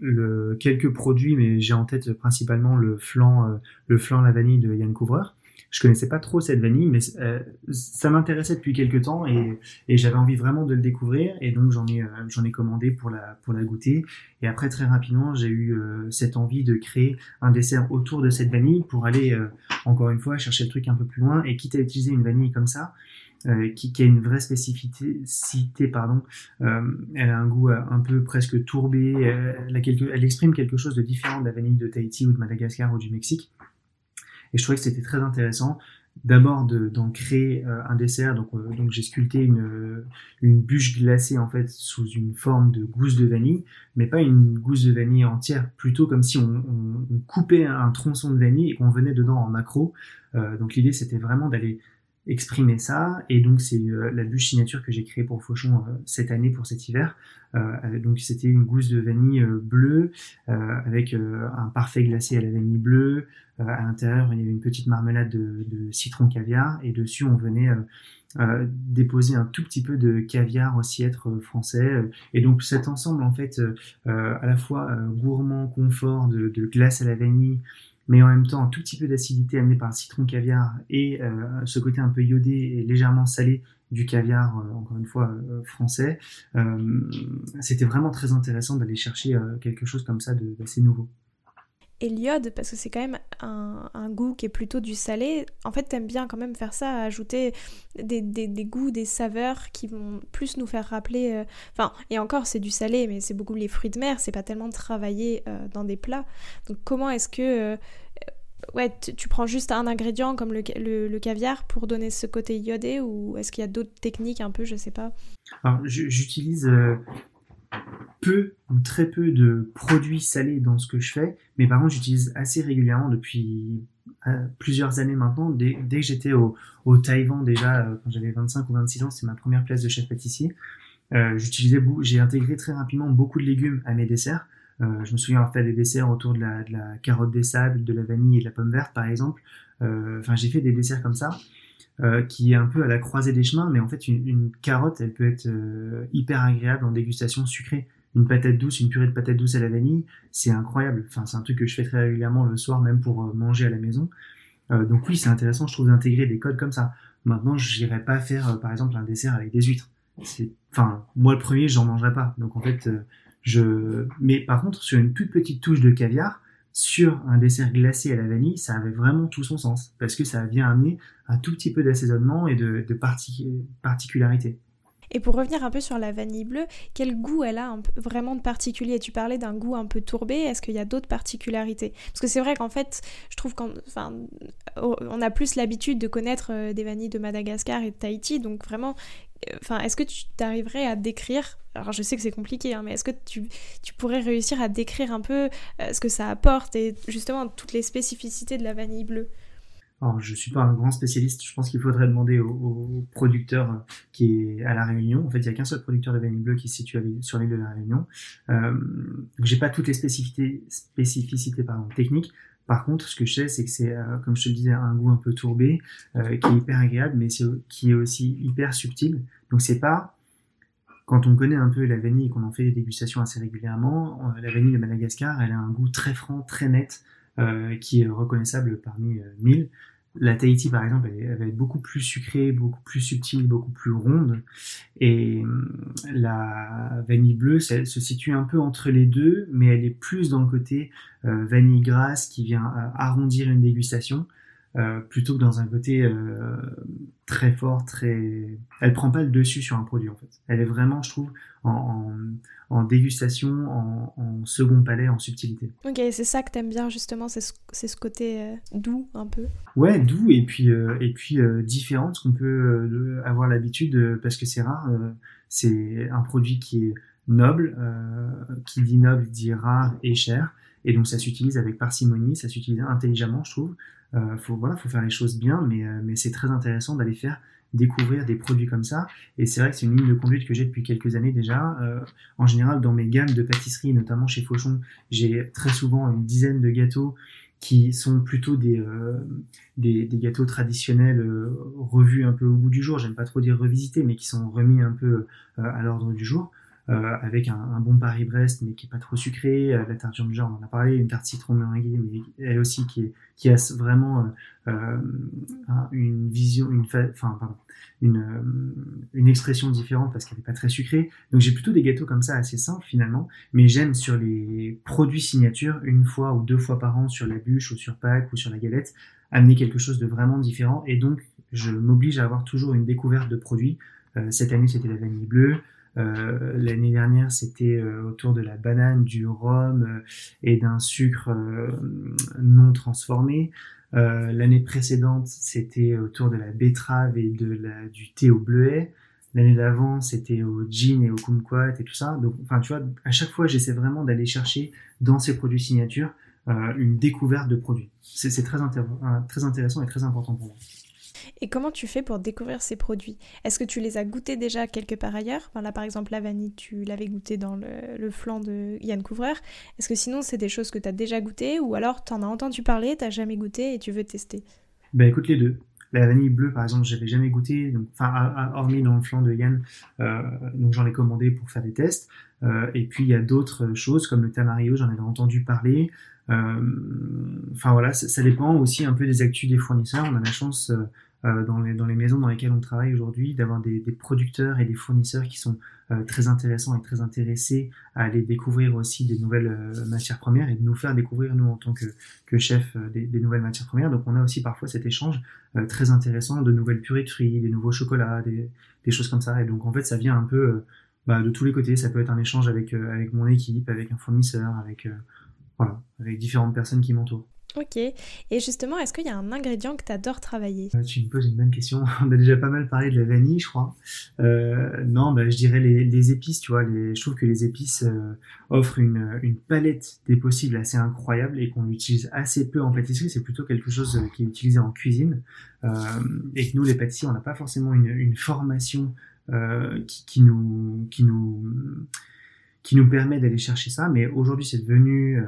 Speaker 1: le, quelques produits, mais j'ai en tête principalement le flan, le flan la vanille de Yann Couvreur je connaissais pas trop cette vanille, mais euh, ça m'intéressait depuis quelques temps et, et j'avais envie vraiment de le découvrir et donc j'en ai euh, j'en ai commandé pour la pour la goûter et après très rapidement j'ai eu euh, cette envie de créer un dessert autour de cette vanille pour aller encore une fois chercher le truc un peu plus loin et quitte à utiliser une vanille comme ça. qui, qui, a une vraie spécificité, pardon. elle a un goût un peu presque tourbé. Elle, a quelque, elle exprime quelque chose de différent de la vanille de Tahiti ou de Madagascar ou du Mexique. Et je trouvais que c'était très intéressant d'abord d'en créer euh, un dessert. Donc, euh, donc j'ai sculpté une, une bûche glacée en fait sous une forme de gousse de vanille, mais pas une gousse de vanille entière, plutôt comme si on, coupait un tronçon de vanille et qu'on venait dedans en macro. Euh, donc l'idée c'était vraiment d'aller exprimer ça. Et donc, c'est euh, la bûche signature que j'ai créée pour Fauchon euh, cette année, pour cet hiver. Euh, donc, c'était une gousse de vanille bleue avec un parfait glacé à la vanille bleue. à l'intérieur, il y avait une petite marmelade de, de citron caviar. Et dessus, on venait déposer un tout petit peu de caviar aussi être français. Et donc, cet ensemble, en fait, à la fois gourmand, confort, de, de glace à la vanille, mais en même temps un tout petit peu d'acidité amené par le citron caviar et euh, ce côté un peu iodé et légèrement salé du caviar, euh, encore une fois euh, français. C'était vraiment très intéressant d'aller chercher quelque chose comme ça d'assez nouveau
Speaker 2: et l'iode, parce que c'est quand même un, goût qui est plutôt du salé, en fait t'aimes bien quand même faire ça, ajouter des, goûts, des saveurs qui vont plus nous faire rappeler... Euh, enfin, et encore c'est du salé, mais c'est beaucoup les fruits de mer, c'est pas tellement travaillé euh, dans des plats. Donc comment est-ce que... Euh, ouais, tu prends juste un ingrédient comme le, le, caviar pour donner ce côté iodé ou est-ce qu'il y a d'autres techniques un peu, je sais pas?
Speaker 1: Alors j'utilise peu ou très peu de produits salés dans ce que je fais, mais par contre j'utilise assez régulièrement depuis euh, plusieurs années maintenant. Dès, que j'étais au, au, Taïwan déjà, euh, quand j'avais 25 ou 26 ans, c'est ma première place de chef pâtissier. Euh, j'ai intégré très rapidement beaucoup de légumes à mes desserts. je me souviens avoir fait des desserts autour de la, de la, carotte des sables, de la vanille et de la pomme verte par exemple. Enfin, j'ai fait des desserts comme ça. Euh, qui est un peu à la croisée des chemins, mais en fait une, carotte, elle peut être euh, hyper agréable en dégustation sucrée. Une patate douce, une purée de patate douce à la vanille, c'est incroyable. Enfin, c'est un truc que je fais très régulièrement le soir, même pour euh, manger à la maison. donc oui, c'est intéressant, je trouve, d'intégrer des codes comme ça. Maintenant, je n'irai pas faire, par exemple, un dessert avec des huîtres. Enfin, moi, le premier, j'en mangerai pas. Donc en fait, je... Mais par contre, sur une toute petite touche de caviar, sur un dessert glacé à la vanille, ça avait vraiment tout son sens, parce que ça vient amener un tout petit peu d'assaisonnement et de, particularité.
Speaker 2: Et pour revenir un peu sur la vanille bleue, quel goût elle a vraiment de particulier? Tu parlais d'un goût un peu tourbé, est-ce qu'il y a d'autres particularités? Parce que c'est vrai qu'en fait, je trouve qu'on a plus l'habitude de connaître euh, des vanilles de Madagascar et de Tahiti, donc vraiment, enfin, est-ce que tu t'arriverais à décrire, alors je sais que c'est compliqué, hein, mais est-ce que tu, pourrais réussir à décrire un peu ce que ça apporte et justement toutes les spécificités de la vanille bleue?
Speaker 1: Alors, je suis pas un grand spécialiste. Je pense qu'il faudrait demander au, producteur euh, qui est à la Réunion. En fait, il y a qu'un seul producteur de vanille bleue qui se situe sur l'île de la Réunion. Euh, j'ai pas toutes les spécificités, techniques. Par contre, ce que je sais, c'est que c'est, euh, comme je te disais, un goût un peu tourbé, euh, qui est hyper agréable, mais qui est aussi hyper subtil. Donc, c'est pas quand on connaît un peu la vanille et qu'on en fait des dégustations assez régulièrement, la vanille de Madagascar, elle a un goût très franc, très net, euh, qui est reconnaissable parmi mille. La Tahiti, par exemple, elle, va être beaucoup plus sucrée, beaucoup plus subtile, beaucoup plus ronde. Et hum, la vanille bleue, elle se situe un peu entre les deux, mais elle est plus dans le côté euh, vanille grasse qui vient euh, arrondir une dégustation. Euh, plutôt que dans un côté euh, très fort, très. Elle prend pas le dessus sur un produit en fait. Elle est vraiment, je trouve, en, en, dégustation, en, en, second palais, en subtilité.
Speaker 2: Ok, c'est ça que t'aimes bien justement, c'est ce, ce, côté euh, doux un peu.
Speaker 1: Ouais, doux et puis et puis différent de ce qu'on peut avoir l'habitude parce que c'est rare. c'est un produit qui est noble, qui dit noble dit rare et cher. Et donc ça s'utilise avec parcimonie, ça s'utilise intelligemment, je trouve. Euh, faut voilà, faut faire les choses bien, mais, euh, mais c'est très intéressant d'aller faire découvrir des produits comme ça. Et c'est vrai que c'est une ligne de conduite que j'ai depuis quelques années déjà. Euh, en général, dans mes gammes de pâtisserie, notamment chez Fauchon, j'ai très souvent une dizaine de gâteaux qui sont plutôt des, euh, des, des, gâteaux traditionnels euh, revus un peu au bout du jour. J'aime pas trop dire revisités, mais qui sont remis un peu à l'ordre du jour. Euh, avec un, un, bon Paris-Brest, mais qui est pas trop sucré, euh, la tarte genre, on en a parlé, une tarte citron meringuée, mais elle aussi qui, est, qui a vraiment euh, une vision, une, enfin, pardon, une, une expression différente parce qu'elle n'est pas très sucrée. Donc j'ai plutôt des gâteaux comme ça assez simples finalement, mais j'aime sur les produits signature, une fois ou deux fois par an sur la bûche ou sur Pâques ou sur la galette, amener quelque chose de vraiment différent et donc je m'oblige à avoir toujours une découverte de produits. cette année c'était la vanille bleue, euh, l'année dernière, c'était euh, autour de la banane, du rhum euh, et d'un sucre non transformé. L'année précédente, c'était autour de la betterave et de la, du thé au bleuet. L'année d'avant, c'était au gin et au kumquat et tout ça. Donc, enfin, tu vois, à chaque fois, j'essaie vraiment d'aller chercher dans ces produits signatures une découverte de produits. C'est très, très intéressant et très important pour moi.
Speaker 2: Et comment tu fais pour découvrir ces produits? Est-ce que tu les as goûtés déjà quelque part ailleurs? Enfin, Là, par exemple, la vanille, tu l'avais goûté dans le, flanc de Yann Couvreur. Est-ce que sinon, c'est des choses que tu as déjà goûtées ou alors tu en as entendu parler, tu jamais goûté et tu veux tester?
Speaker 1: Ben écoute les deux. La vanille bleue, par exemple, j'avais jamais goûté, enfin, hormis dans le flanc de Yann, euh, donc j'en ai commandé pour faire des tests. Euh, et puis il y a d'autres choses comme le tamarillo, j'en avais entendu parler. Euh, enfin voilà, ça, dépend aussi un peu des actus des fournisseurs. On a la chance euh, dans, les, dans les maisons dans lesquelles on travaille aujourd'hui, d'avoir des, des, producteurs et des fournisseurs qui sont euh, très intéressants et très intéressés à aller découvrir aussi des nouvelles euh, matières premières et de nous faire découvrir, nous, en tant que, que chef, des, des, nouvelles matières premières. Donc on a aussi parfois cet échange très intéressant de nouvelles purées de fruits, des nouveaux chocolats, des, des choses comme ça. Et donc en fait, ça vient un peu bah, de tous les côtés. Ça peut être un échange avec, avec mon équipe, avec un fournisseur, avec, voilà, avec différentes personnes qui m'entourent.
Speaker 2: Ok. Et justement, est-ce qu'il y a un ingrédient que tu adores travailler?
Speaker 1: Euh, Tu me poses une bonne question. [laughs] On a déjà pas mal parlé de la vanille, je crois. Euh, non, bah, je dirais les, épices, tu vois. Les, je trouve que les épices euh, offrent une, une, palette des possibles assez incroyable et qu'on utilise assez peu en pâtisserie. C'est plutôt quelque chose qui est utilisé en cuisine. et que nous, les pâtissiers, on n'a pas forcément une, une formation qui, qui, nous... Qui nous qui nous permet d'aller chercher ça, mais aujourd'hui c'est devenu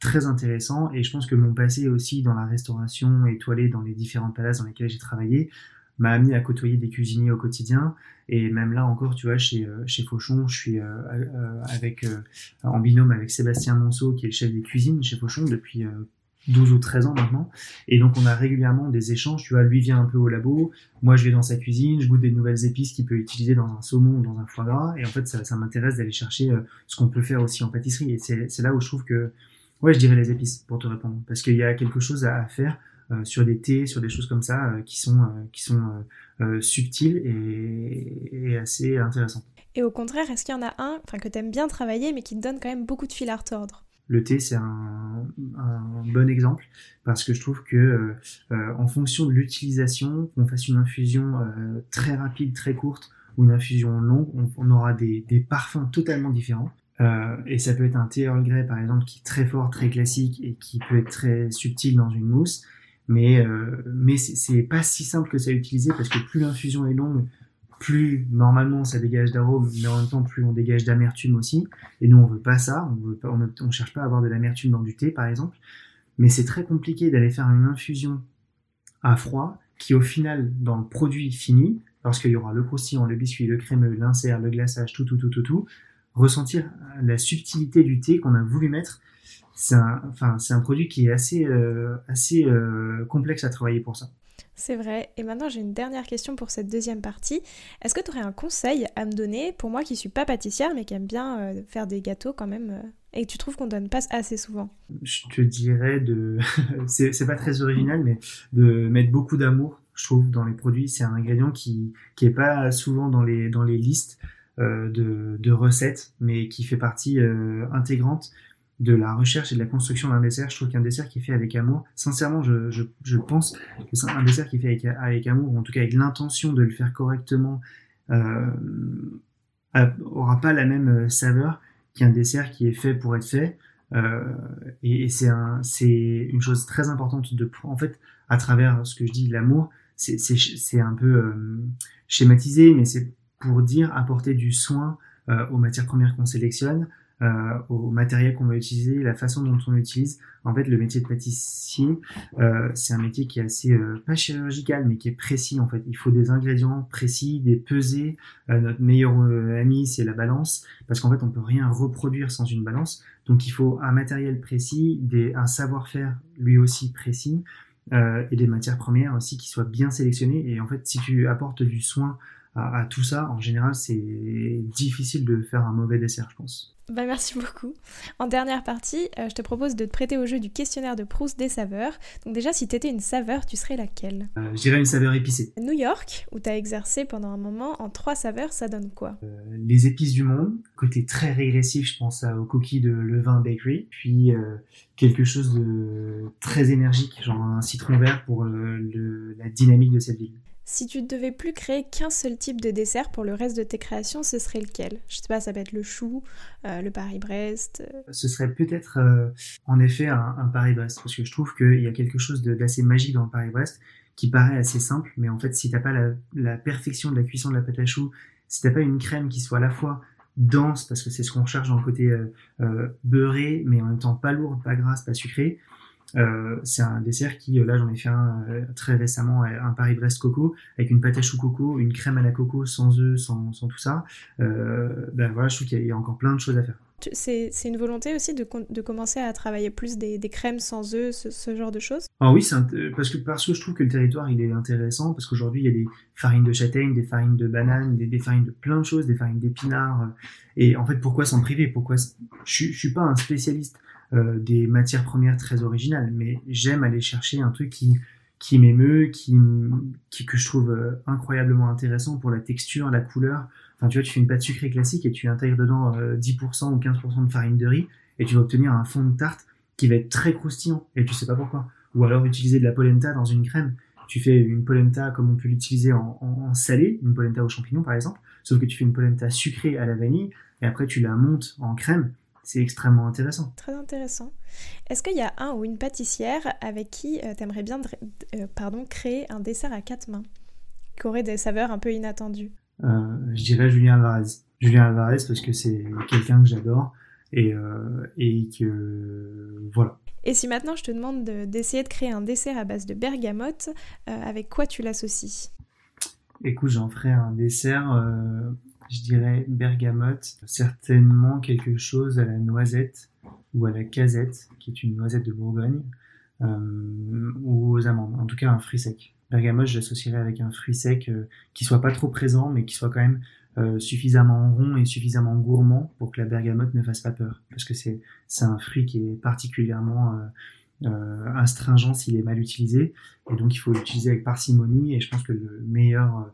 Speaker 1: très intéressant. Et je pense que mon passé aussi dans la restauration étoilée dans les différentes palaces dans lesquelles j'ai travaillé m'a amené à côtoyer des cuisiniers au quotidien. Et même là encore tu vois chez euh, chez Fauchon je suis euh, euh, avec en binôme avec Sébastien Monceau qui est le chef des cuisines chez Fauchon depuis 12 ou 13 ans maintenant. Et donc, on a régulièrement des échanges. Tu vois, lui vient un peu au labo. Moi, je vais dans sa cuisine. Je goûte des nouvelles épices qu'il peut utiliser dans un saumon ou dans un foie gras. Et en fait, ça, ça m'intéresse d'aller chercher ce qu'on peut faire aussi en pâtisserie. Et c'est là où je trouve que Ouais, je dirais les épices pour te répondre, parce qu'il y a quelque chose à, faire euh, sur des thés, sur des choses comme ça, euh, qui sont, euh, qui sont subtiles et, assez intéressantes.
Speaker 2: Et au contraire, est-ce qu'il y en a un que tu aimes bien travailler, mais qui te donne quand même beaucoup de fil à retordre?
Speaker 1: Le thé, c'est un, bon exemple parce que je trouve que en fonction de l'utilisation, qu'on fasse une infusion très rapide, très courte ou une infusion longue, on, aura des, parfums totalement différents. et ça peut être un thé Earl Grey par exemple qui est très fort, très classique et qui peut être très subtil dans une mousse mais euh, mais c'est pas si simple que ça à utiliser parce que plus l'infusion est longue, plus normalement ça dégage d'arôme, mais en même temps plus on dégage d'amertume aussi. Et nous on veut pas ça, on veut cherche pas à avoir de l'amertume dans du thé par exemple. Mais c'est très compliqué d'aller faire une infusion à froid qui au final dans le produit fini, lorsqu'il y aura le croustillant, le biscuit, le crémeux, l'insert, le glaçage, tout tout tout tout tout, ressentir la subtilité du thé qu'on a voulu mettre c'est un, enfin, c'est un produit qui est assez, euh, assez euh, complexe à travailler pour ça.
Speaker 2: C'est vrai. Et maintenant, j'ai une dernière question pour cette deuxième partie. Est-ce que tu aurais un conseil à me donner pour moi qui suis pas pâtissière mais qui aime bien euh, faire des gâteaux quand même et que tu trouves qu'on donne pas assez souvent?
Speaker 1: Je te dirais de. [laughs] c'est, pas très original, mais de mettre beaucoup d'amour, je trouve, dans les produits. C'est un ingrédient qui, qui est pas souvent dans les, dans les listes. de, de, recettes, mais qui fait partie intégrante de la recherche et de la construction d'un dessert. Je trouve qu'un dessert qui est fait avec amour, sincèrement, je, je, je pense que c'est un dessert qui est fait avec, avec, amour, ou en tout cas avec l'intention de le faire correctement, euh, aura pas la même euh, saveur qu'un dessert qui est fait pour être fait. Euh, et, c'est un, une chose très importante de, en fait, à travers ce que je dis, l'amour, c'est un peu euh, schématisé, mais c'est pour dire apporter du soin euh, aux matières premières qu'on sélectionne, au matériel qu'on va utiliser, la façon dont on l'utilise. En fait, le métier de pâtissier, euh, c'est un métier qui est assez, euh, pas chirurgical, mais qui est précis. En fait, il faut des ingrédients précis, des pesées. Euh, notre meilleur ami, c'est la balance, parce qu'en fait, on peut rien reproduire sans une balance. Donc, il faut un matériel précis, des, un savoir-faire lui aussi précis. et des matières premières aussi qui soient bien sélectionnées. Et en fait, si tu apportes du soin à, tout ça, en général, c'est difficile de faire un mauvais dessert, je pense.
Speaker 2: Bah merci beaucoup. En dernière partie, euh, je te propose de te prêter au jeu du questionnaire de Proust des saveurs. Donc déjà, si tu étais une saveur, tu serais laquelle?
Speaker 1: Euh, Je dirais une saveur épicée.
Speaker 2: New York, où tu as exercé pendant un moment, en trois saveurs, ça donne quoi?
Speaker 1: Euh, Les épices du monde, côté très régressif, je pense aux coquilles de levain bakery, puis quelque chose de très énergique, genre un citron vert pour la dynamique de cette ville.
Speaker 2: Si tu ne devais plus créer qu'un seul type de dessert pour le reste de tes créations, ce serait lequel? Je sais pas, ça peut être le chou, euh, le Paris-Brest.
Speaker 1: Euh. Ce serait peut-être euh, en effet un, Paris-Brest, parce que je trouve qu'il y a quelque chose d'assez magique dans le Paris-Brest qui paraît assez simple, mais en fait, si t'as pas la, perfection de la cuisson de la pâte à choux, si t'as pas une crème qui soit à la fois dense, parce que c'est ce qu'on cherche dans le côté beurré, mais en même temps pas lourde, pas grasse, pas sucré, euh, c'est un dessert qui, euh, là j'en ai fait un euh, très récemment, un Paris-Brest coco, avec une pâte à choux coco, une crème à la coco sans œufs, sans, sans tout ça. ben voilà, je trouve qu'il y, a encore plein de choses à faire.
Speaker 2: C'est une volonté aussi de, de, commencer à travailler plus des, des crèmes sans œufs, ce, genre de choses?
Speaker 1: Ah oui, parce que, parce que je trouve que le territoire il est intéressant, parce qu'aujourd'hui il y a des farines de châtaigne, des farines de banane, des, des farines de plein de choses, des farines d'épinards. Et en fait, pourquoi s'en priver? Pourquoi je, je suis pas un spécialiste euh, des matières premières très originales, mais j'aime aller chercher un truc qui, qui m'émeut, qui, qui, que je trouve euh, incroyablement intéressant pour la texture, la couleur. Enfin, tu vois, tu fais une pâte sucrée classique et tu intègres dedans 10% euh, ou 15% de farine de riz et tu vas obtenir un fond de tarte qui va être très croustillant et tu sais pas pourquoi. Ou alors utiliser de la polenta dans une crème. Tu fais une polenta comme on peut l'utiliser en, salé, une polenta aux champignons par exemple, sauf que tu fais une polenta sucrée à la vanille et après tu la montes en crème c'est extrêmement intéressant.
Speaker 2: Très intéressant. Est-ce qu'il y a un ou une pâtissière avec qui euh, tu aimerais bien euh, pardon, créer un dessert à quatre mains qui aurait des saveurs un peu inattendues?
Speaker 1: Euh, Je dirais Julien Alvarez. Julien Alvarez parce que c'est quelqu'un que j'adore et, et que voilà.
Speaker 2: Et si maintenant je te demande d'essayer de, créer un dessert à base de bergamote, avec quoi tu l'associes?
Speaker 1: Écoute, j'en ferai un dessert je dirais bergamote, certainement quelque chose à la noisette ou à la casette, qui est une noisette de Bourgogne, euh, ou aux amandes, en tout cas un fruit sec. Bergamote, je l'associerais avec un fruit sec euh, qui soit pas trop présent, mais qui soit quand même euh, suffisamment rond et suffisamment gourmand pour que la bergamote ne fasse pas peur, parce que c'est un fruit qui est particulièrement astringent s'il est mal utilisé, et donc il faut l'utiliser avec parcimonie. Et je pense que le meilleur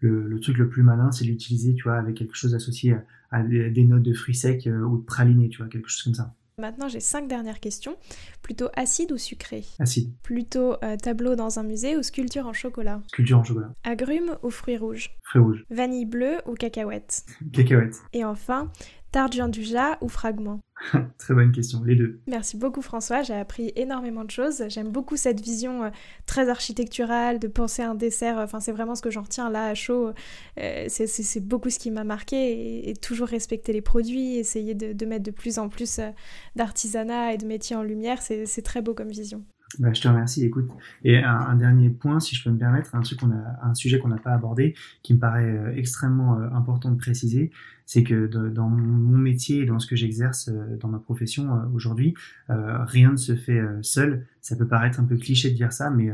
Speaker 1: le, truc le plus malin, c'est l'utiliser, tu vois, avec quelque chose associé à, des notes de fruits secs euh, ou de praliné, tu vois, quelque chose comme ça.
Speaker 2: Maintenant, j'ai cinq dernières questions. Plutôt acide ou sucré?
Speaker 1: Acide.
Speaker 2: Plutôt euh, tableau dans un musée ou sculpture en chocolat?
Speaker 1: Sculpture en chocolat.
Speaker 2: Agrumes ou fruits rouges?
Speaker 1: Fruits rouges.
Speaker 2: Vanille bleue ou cacahuète
Speaker 1: Cacahuète.
Speaker 2: Et enfin, tarte Duja ou fragment [laughs]
Speaker 1: Très bonne question, les deux.
Speaker 2: Merci beaucoup François, j'ai appris énormément de choses. J'aime beaucoup cette vision euh, très architecturale de penser un dessert. Enfin, c'est vraiment ce que j'en retiens là à chaud. Euh, c'est beaucoup ce qui m'a marqué et, toujours respecter les produits, essayer de, mettre de plus en plus euh, d'artisanat et de métiers en lumière. C'est très beau comme vision.
Speaker 1: Bah, je te remercie. Écoute, et un, dernier point, si je peux me permettre, un truc qu'on a, un sujet qu'on n'a pas abordé, qui me paraît euh, extrêmement euh, important de préciser, c'est que dans mon métier et dans ce que j'exerce euh, dans ma profession aujourd'hui, rien ne se fait seul. Ça peut paraître un peu cliché de dire ça, mais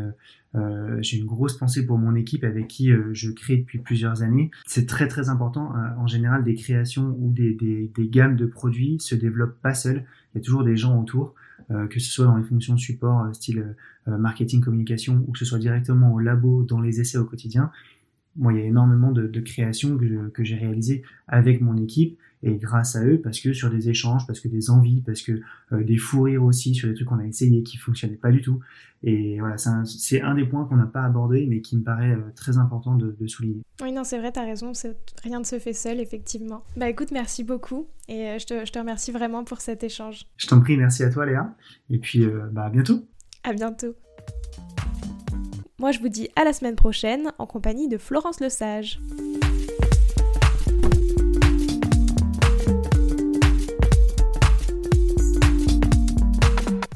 Speaker 1: j'ai une grosse pensée pour mon équipe avec qui je crée depuis plusieurs années. C'est très très important. en général, des créations ou des, gammes de produits se développent pas seuls. Il y a toujours des gens autour. Euh, que ce soit dans les fonctions de support euh, style euh, marketing, communication, ou que ce soit directement au labo, dans les essais au quotidien. Moi, il y a énormément de, créations que, j'ai réalisées avec mon équipe et grâce à eux, parce que sur des échanges, parce que des envies, parce que des fous rires aussi sur des trucs qu'on a essayé qui fonctionnaient pas du tout. Et voilà, c'est un, des points qu'on n'a pas abordé, mais qui me paraît très important de, souligner.
Speaker 2: Oui, non, c'est vrai, tu as raison, rien ne se fait seul, effectivement. Bah écoute, merci beaucoup, et je te, je te remercie vraiment pour cet échange.
Speaker 1: Je t'en prie, merci à toi Léa, et puis bah, à bientôt.
Speaker 2: À bientôt. Moi, je vous dis à la semaine prochaine en compagnie de Florence Lesage.